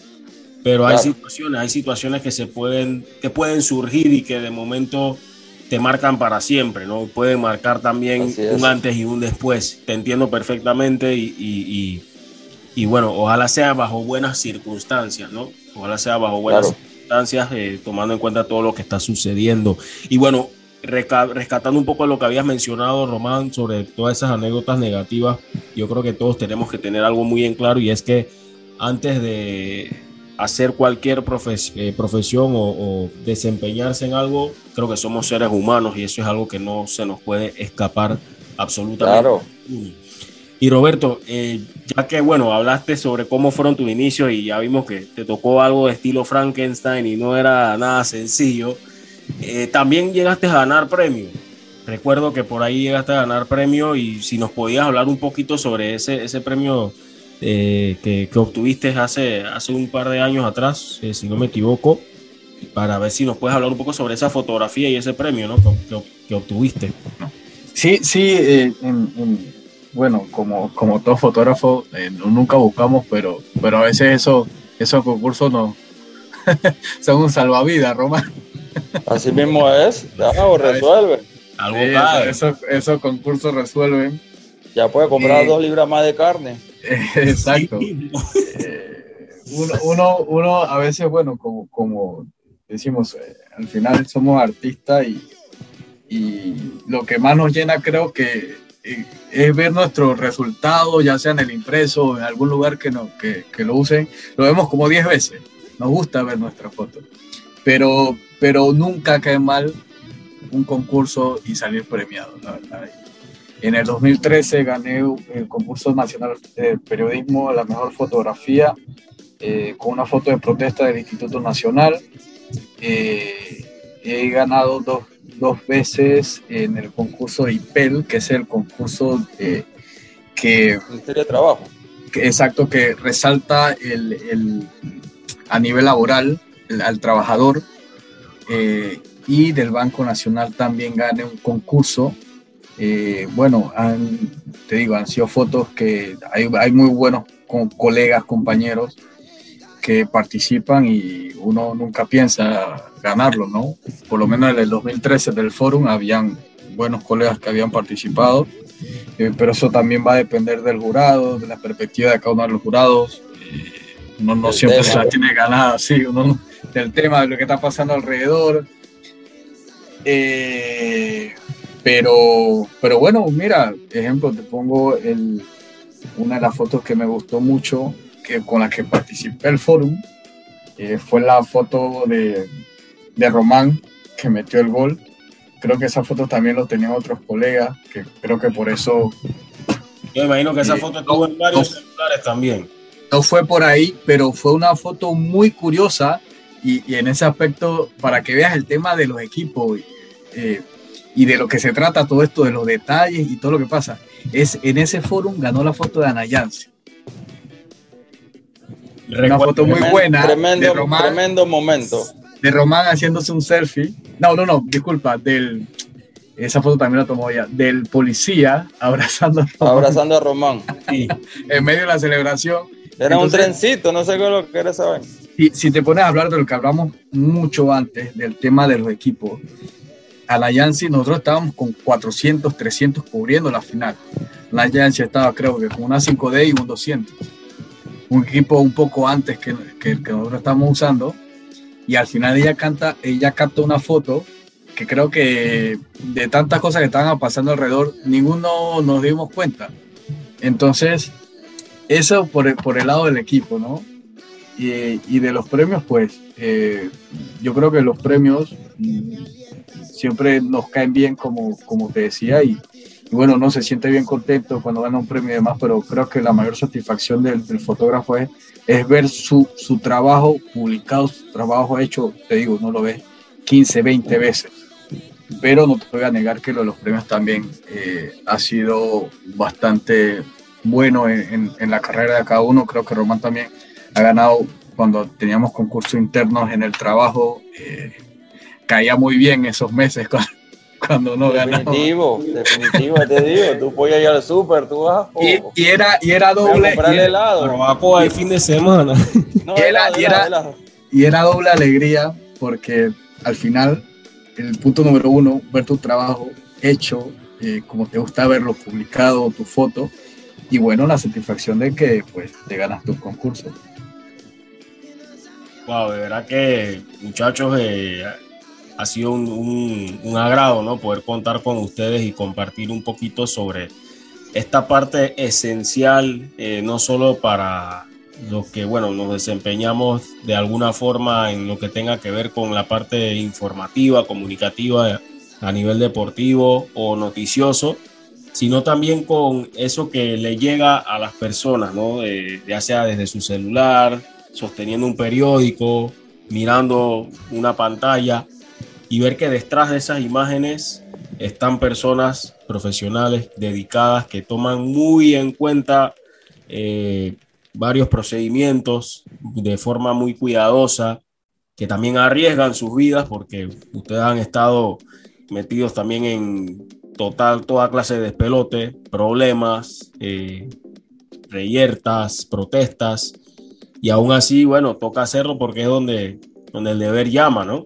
pero hay situaciones, hay situaciones que se pueden, que pueden surgir y que de momento te marcan para siempre, ¿no? Pueden marcar también un antes y un después. Te entiendo perfectamente y, y- y- y bueno, ojalá sea bajo buenas circunstancias, ¿no? Ojalá sea bajo buenas Claro. circunstancias, eh, tomando en cuenta todo lo que está sucediendo. Y bueno, rescatando un poco lo que habías mencionado, Román, sobre todas esas anécdotas negativas, yo creo que todos tenemos que tener algo muy en claro y es que antes de hacer cualquier profes- eh, profesión o, o desempeñarse en algo, creo que somos seres humanos y eso es algo que no se nos puede escapar absolutamente. Claro. Y Roberto, eh, ya que bueno, hablaste sobre cómo fueron tus inicios y ya vimos que te tocó algo de estilo Frankenstein y no era nada sencillo, eh, también llegaste a ganar premio. Recuerdo que por ahí llegaste a ganar premio y si nos podías hablar un poquito sobre ese, ese premio eh, que, que obtuviste hace, hace un par de años atrás, eh, si no me equivoco, para ver si nos puedes hablar un poco sobre esa fotografía y ese premio ¿no? que, que- que obtuviste. Sí, sí, eh, en- en- bueno, como, como todo fotógrafo, eh, no- nunca buscamos, pero, pero a veces eso, esos concursos no, son un salvavidas, Román. Así mismo es, ya, o resuelve. Algo Sí, esos, esos concursos resuelven. Ya puede comprar dos libras más de carne. Exacto. Eh, uno, uno, uno a veces, bueno, como, como decimos, eh, al final somos artistas y, y lo que más nos llena creo que eh, es ver nuestros resultados, ya sea en el impreso o en algún lugar que, no, que, que lo usen. Lo vemos como 10 veces. Nos gusta ver nuestras fotos. Pero, pero nunca cae mal un concurso y salir premiado, la verdad. En el 2013 gané el concurso nacional de periodismo, la mejor fotografía, eh, con una foto de protesta del Instituto Nacional. Eh, he ganado dos, dos veces en el concurso de IPEL, que es el concurso eh, que, Ministerio de Trabajo. que- exacto, que resalta el, el- a nivel laboral el- al trabajador. eh, y del Banco Nacional también gané un concurso. Eh, bueno, han- te digo, han sido fotos que hay, hay muy buenos co- colegas, compañeros que participan y uno nunca piensa ganarlo, ¿no? Por lo menos en el 2013 del Fórum habían buenos colegas que habían participado, eh, pero eso también va a depender del jurado, de la perspectiva de cada uno de los jurados. Eh, uno no siempre tema. se la tiene ganada, sí, uno no- del tema, de lo que está pasando alrededor. Eh, pero, pero bueno, mira, ejemplo, te pongo el, una de las fotos que me gustó mucho, que con la que participé el fórum, eh, fue la foto de, de Román, que metió el gol. Creo que esa foto también lo tenían otros colegas, que creo que por eso Yo imagino que esa Eh, foto estuvo en varios no. celulares también. no fue por ahí, pero fue una foto muy curiosa y, y en ese aspecto, para que veas el tema de los equipos eh, y de lo que se trata todo esto, de los detalles y todo lo que pasa, es en ese fórum ganó la foto de Ana Yance. Una foto muy Tremendo- buena de Tremendo, Román, tremendo momento. de Román haciéndose un selfie. No, no, no, disculpa, del, esa foto también la tomó ella, del policía abrazando a Román Abrazando a Román. sí. en medio de la celebración. Era un trencito, no sé qué es lo que esa vaina. si, si te pones a hablar de lo que hablamos mucho antes, del tema de los equipos, a la Yancy nosotros estábamos con 400, 300 cubriendo la final. La Yancy estaba creo que con una 5D y un 200. Un equipo un poco antes que, que el que nosotros estamos usando. Y al final ella canta, ella capta una foto que creo que de tantas cosas que estaban pasando alrededor, ninguno nos dimos cuenta. Entonces, eso por el, por el lado del equipo, ¿no? Y, y de los premios, pues eh, yo creo que los premios siempre nos caen bien, como, como te decía, y, bueno, no se siente bien contento cuando gana un premio y demás, pero creo que la mayor satisfacción del, fotógrafo es, ver su, su, trabajo publicado, su trabajo hecho, te digo, no lo ves 15, 20 veces. Pero no te voy a negar que lo de los premios también eh, ha sido bastante bueno en, en, la carrera de cada uno. Creo que Román también ha ganado cuando teníamos concursos internos en el trabajo. Eh, caía muy bien esos meses cuando, no ganaba. Definitivo, definitivo, te digo. Tú puedes ir al súper, tú vas. y, era, y era doble. Y era, helado. el fin de semana. y, era, y, era, y era doble alegría porque al final, el punto número uno, ver tu trabajo hecho, eh, como te gusta verlo publicado, tu foto, y bueno, la satisfacción de que pues te ganas tu concurso. Wow, de verdad que muchachos, eh, ha sido un, un, agrado ¿no? poder contar con ustedes y compartir un poquito sobre esta parte esencial, eh, no solo para los que, bueno, nos desempeñamos de alguna forma en lo que tenga que ver con la parte informativa, comunicativa a nivel deportivo o noticioso, sino también con eso que le llega a las personas, ¿no? ya sea desde su celular, sosteniendo un periódico, mirando una pantalla y ver que detrás de esas imágenes están personas profesionales dedicadas que toman muy en cuenta eh, varios procedimientos de forma muy cuidadosa, que también arriesgan sus vidas porque ustedes han estado metidos también en total toda clase de despelote, problemas, eh, reyertas, protestas, y aún así, bueno, toca hacerlo porque es donde, donde el deber llama, ¿no?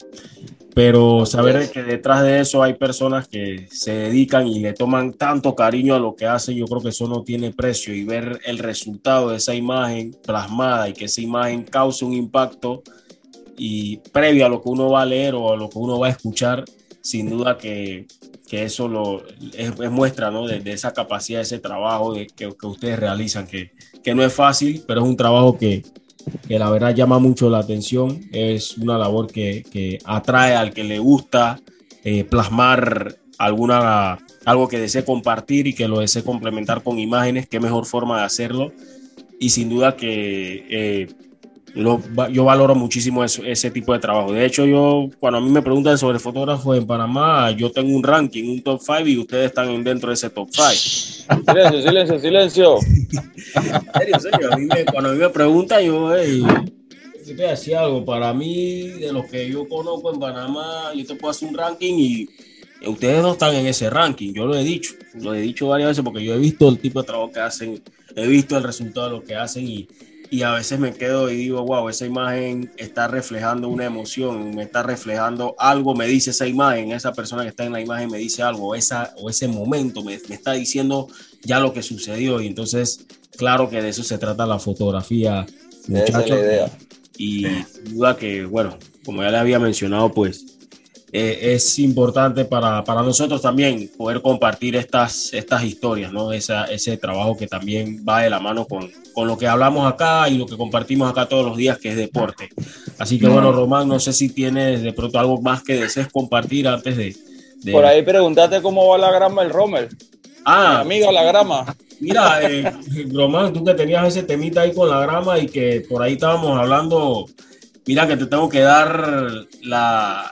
Pero saber que detrás de eso hay personas que se dedican y le toman tanto cariño a lo que hacen, yo creo que eso no tiene precio y ver el resultado de esa imagen plasmada y que esa imagen cause un impacto y previo a lo que uno va a leer o a lo que uno va a escuchar, sin duda que, que eso lo, es, muestra ¿no? de, esa capacidad, de ese trabajo de, que, que ustedes realizan, que, que no es fácil, pero es un trabajo que, que la verdad llama mucho la atención. Es una labor que, que atrae al que le gusta eh, plasmar alguna, algo que desee compartir y que lo desee complementar con imágenes. Qué mejor forma de hacerlo. Y sin duda que eh, yo valoro muchísimo ese tipo de trabajo. De hecho, yo, cuando a mí me preguntan sobre fotógrafos en Panamá, yo tengo un ranking, un top 5 y ustedes están dentro de ese top 5. Silencio, silencio, silencio. serio, serio. A mí me, cuando a mí me preguntan, yo, hey, te decía algo. Para mí, de los que yo conozco en Panamá, yo te puedo hacer un ranking y ustedes no están en ese ranking. Yo lo he dicho, lo he dicho varias veces porque yo he visto el tipo de trabajo que hacen, he visto el resultado de lo que hacen y y a veces me quedo y digo, wow, esa imagen está reflejando una emoción, me está reflejando algo, me dice esa imagen, esa persona que está en la imagen me dice algo, esa, o ese momento me, me está diciendo ya lo que sucedió y entonces, claro que de eso se trata la fotografía, muchachos. Y duda que, bueno, como ya le había mencionado, pues eh, es importante para, para, nosotros también poder compartir estas, estas historias, ¿no? Esa, ese trabajo que también va de la mano con, con lo que hablamos acá y lo que compartimos acá todos los días, que es deporte. Así que bueno, Román, no sé si tienes de pronto algo más que desees compartir antes de... Por ahí preguntate cómo va la grama el Rommel. Ah, amigo, la grama. Mira, eh, Román, tú que tenías ese temita ahí con la grama y que por ahí estábamos hablando, mira que te tengo que dar la,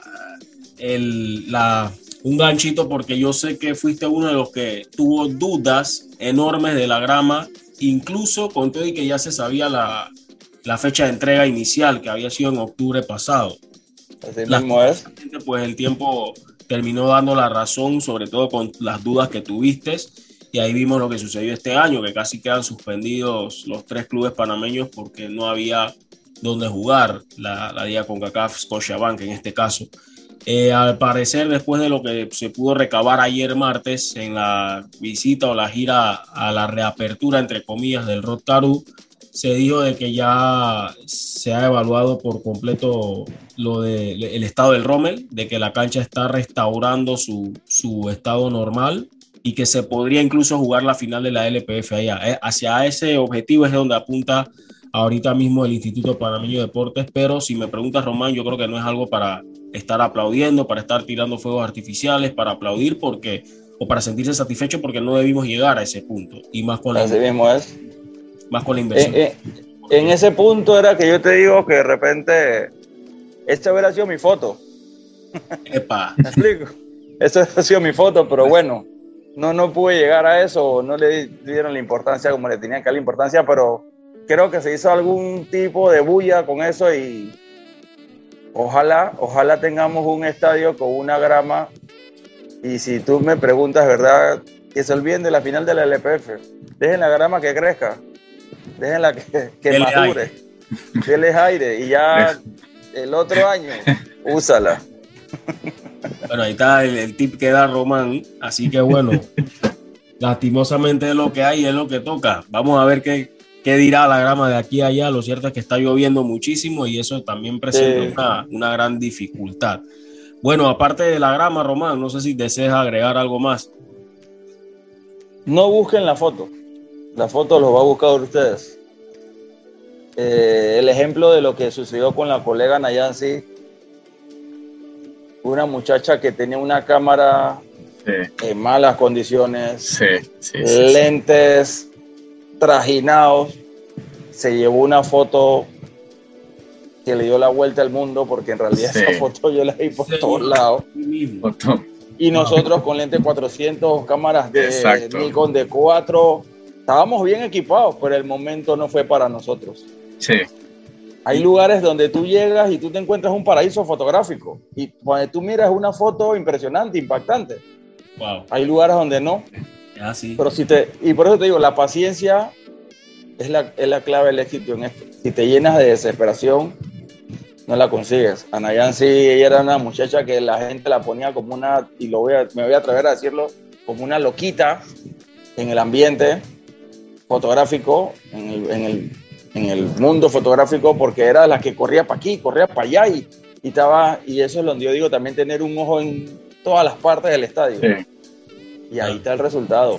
el, la, un ganchito porque yo sé que fuiste uno de los que tuvo dudas enormes de la grama, incluso con todo y que ya se sabía la, la fecha de entrega inicial, que había sido en octubre pasado. es. Pues el tiempo terminó dando la razón, sobre todo con las dudas que tuviste. Y ahí vimos lo que sucedió este año, que casi quedan suspendidos los tres clubes panameños porque no había donde jugar la, la Liga con CACAF Scotiabank en este caso. Eh, al parecer, después de lo que se pudo recabar ayer martes en la visita o la gira a la reapertura, entre comillas, del Rotaru, se dijo de que ya se ha evaluado por completo lo del el estado del Rommel, de que la cancha está restaurando su, su, estado normal y que se podría incluso jugar la final de la LPF allá. Eh, hacia ese objetivo es donde apunta ahorita mismo el Instituto Panameño de Deportes, pero si me preguntas, Román, yo creo que no es algo para estar aplaudiendo, para estar tirando fuegos artificiales, para aplaudir, porque o para sentirse satisfecho porque no debimos llegar a ese punto. Y más con la, Así mismo es. Más con la inversión. Eh, eh, en ese punto era que yo te digo que de repente esta hubiera sido mi foto. Epa. ¿Me explico? Esa ha sido mi foto, pero bueno, no, no pude llegar a eso, no le dieron la importancia como le tenían que dar la importancia, pero creo que se hizo algún tipo de bulla con eso y ojalá, ojalá tengamos un estadio con una grama y si tú me preguntas, ¿verdad? Que se olviden de la final de la LPF. Dejen la grama que crezca. Déjenla que, que madure. Denles aire y ya el otro año úsala. Bueno, ahí está el, el, tip que da Román. Así que bueno, lastimosamente es lo que hay, es lo que toca. Vamos a ver qué, qué dirá la grama de aquí a allá. Lo cierto es que está lloviendo muchísimo y eso también presenta sí. una, una, gran dificultad. Bueno, aparte de la grama, Román, no sé si deseas agregar algo más. No busquen la foto. La foto los va a buscar ustedes. Eh, el ejemplo de lo que sucedió con la colega Nayansi, una muchacha que tenía una cámara sí. en malas condiciones, sí, sí, lentes trajinados, se llevó una foto que le dio la vuelta al mundo porque en realidad esa foto yo la vi por todos lados. Y nosotros con lentes 400, cámaras de Exacto. Nikon de 4, estábamos bien equipados, pero el momento no fue para nosotros. Sí. Hay lugares donde tú llegas y tú te encuentras un paraíso fotográfico y cuando tú miras una foto impresionante, impactante. Wow. Hay lugares donde no. Ah, sí. Pero si te, y por eso te digo, la paciencia es la, es la clave del éxito en esto. Si te llenas de desesperación, no la consigues. Anayan sí, ella era una muchacha que la gente la ponía como una, y lo voy a, me voy a atrever a decirlo, como una loquita en el ambiente fotográfico, en el, en el, en el mundo fotográfico, porque era la que corría para aquí, corría para allá y, y, estaba, y eso es donde yo digo también tener un ojo en todas las partes del estadio. Sí. Y ahí está el resultado.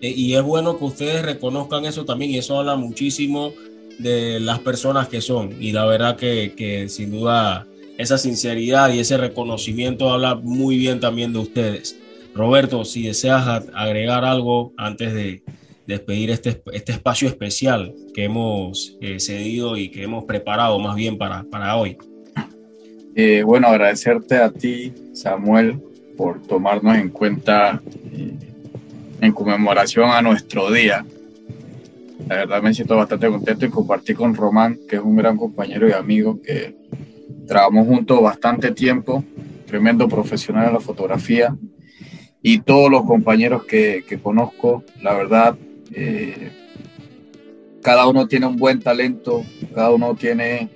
Y es bueno que ustedes reconozcan eso también, y eso habla muchísimo de las personas que son. Y la verdad que, que, sin duda esa sinceridad y ese reconocimiento habla muy bien también de ustedes. Roberto, si deseas agregar algo antes de despedir este, este espacio especial que hemos eh, cedido y que hemos preparado más bien para, para hoy. Eh, bueno, agradecerte a ti, Samuel, por tomarnos en cuenta eh, en conmemoración a nuestro día. La verdad me siento bastante contento y compartir con Román, que es un gran compañero y amigo que trabajamos juntos bastante tiempo, tremendo profesional en la fotografía y todos los compañeros que, que conozco, la verdad, eh, cada uno tiene un buen talento, cada uno tiene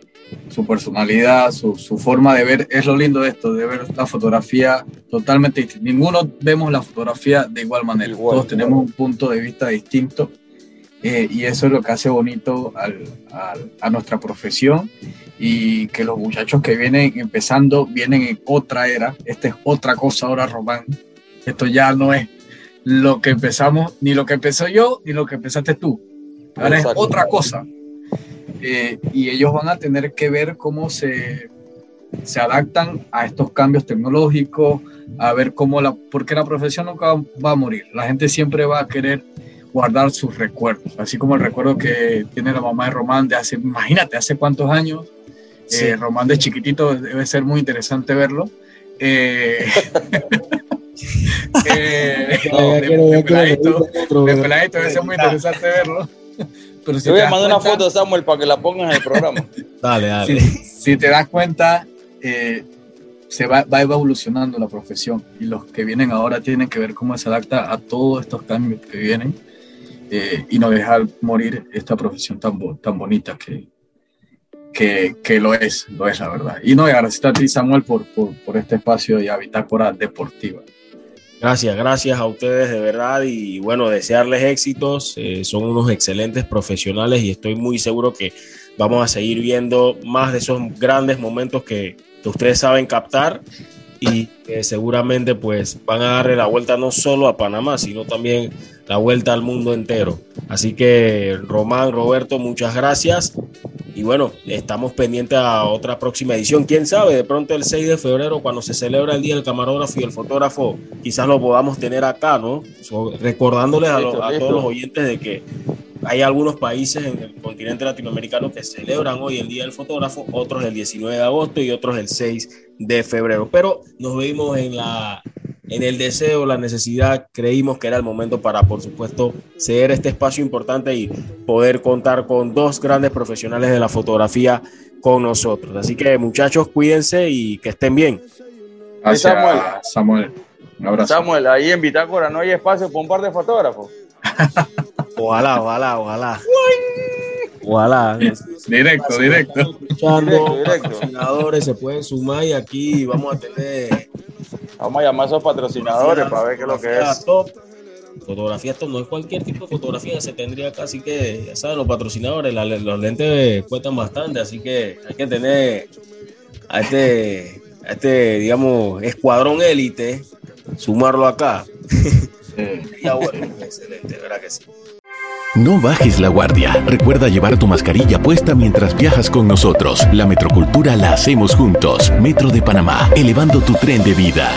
su personalidad, su, su, forma de ver. Es lo lindo de esto, de ver la fotografía totalmente distinta. Ninguno vemos la fotografía de igual manera. Igual, Todos igual. tenemos un punto de vista distinto. Eh, y eso es lo que hace bonito al, al, a nuestra profesión y que los muchachos que vienen empezando vienen en otra era. Esta es otra cosa ahora, Román. Esto ya no es lo que empezamos, ni lo que empezó yo, ni lo que empezaste tú. Ahora es otra cosa. Eh, y ellos van a tener que ver cómo se, se adaptan a estos cambios tecnológicos, a ver cómo la, porque la profesión nunca va a morir. La gente siempre va a querer guardar sus recuerdos, así como el recuerdo que tiene la mamá de Román de hace, imagínate, hace cuántos años. Sí. Eh, Román de chiquitito debe ser muy interesante verlo. Eh, eh, no, de, de, peladito, de peladito debe ser muy interesante verlo. Pero si Yo voy a mandar una foto de Samuel para que la pongas en el programa. dale, dale. Si, si, te das cuenta, eh, se va, va, evolucionando la profesión y los que vienen ahora tienen que ver cómo se adapta a todos estos cambios que vienen eh, y no dejar morir esta profesión tan, tan bonita que, que, que, lo es, lo es la verdad. Y no, gracias a ti Samuel por, por, por este espacio y Habitácora Deportiva. Gracias, gracias a ustedes de verdad y bueno, desearles éxitos. Eh, son unos excelentes profesionales y estoy muy seguro que vamos a seguir viendo más de esos grandes momentos que, ustedes saben captar y que seguramente pues van a darle la vuelta no solo a Panamá, sino también la vuelta al mundo entero. Así que Román, Roberto, muchas gracias y bueno, estamos pendientes a otra próxima edición. Quién sabe, de pronto el 6 de febrero, cuando se celebra el Día del Camarógrafo y el Fotógrafo, quizás lo podamos tener acá, ¿no? recordándoles a, a todos los oyentes de que hay algunos países en el continente latinoamericano que celebran hoy el Día del Fotógrafo, otros el 19 de agosto y otros el 6 de febrero. Pero nos vimos en la en el deseo, la necesidad, creímos que era el momento para, por supuesto, ceder este espacio importante y poder contar con dos grandes profesionales de la fotografía con nosotros. Así que muchachos, cuídense y que estén bien. Gracias, Samuel. Samuel. Un abrazo. Samuel, ahí en Bitácora no hay espacio para un par de fotógrafos. ojalá, ojalá, ojalá. Ojalá. Directo, directo. Escuchando, patrocinadores se pueden sumar y aquí vamos a tener Vamos a llamar a esos patrocinadores para ver qué es lo que es. Fotografía, esto no es cualquier tipo de fotografía, se tendría casi que, ya saben, los patrocinadores, los lentes cuestan bastante, así que hay que tener a este, a este digamos, escuadrón élite, sumarlo acá. ya bueno, excelente, ¿verdad que sí? No bajes la guardia. Recuerda llevar tu mascarilla puesta mientras viajas con nosotros. La metrocultura la hacemos juntos. Metro de Panamá, elevando tu tren de vida.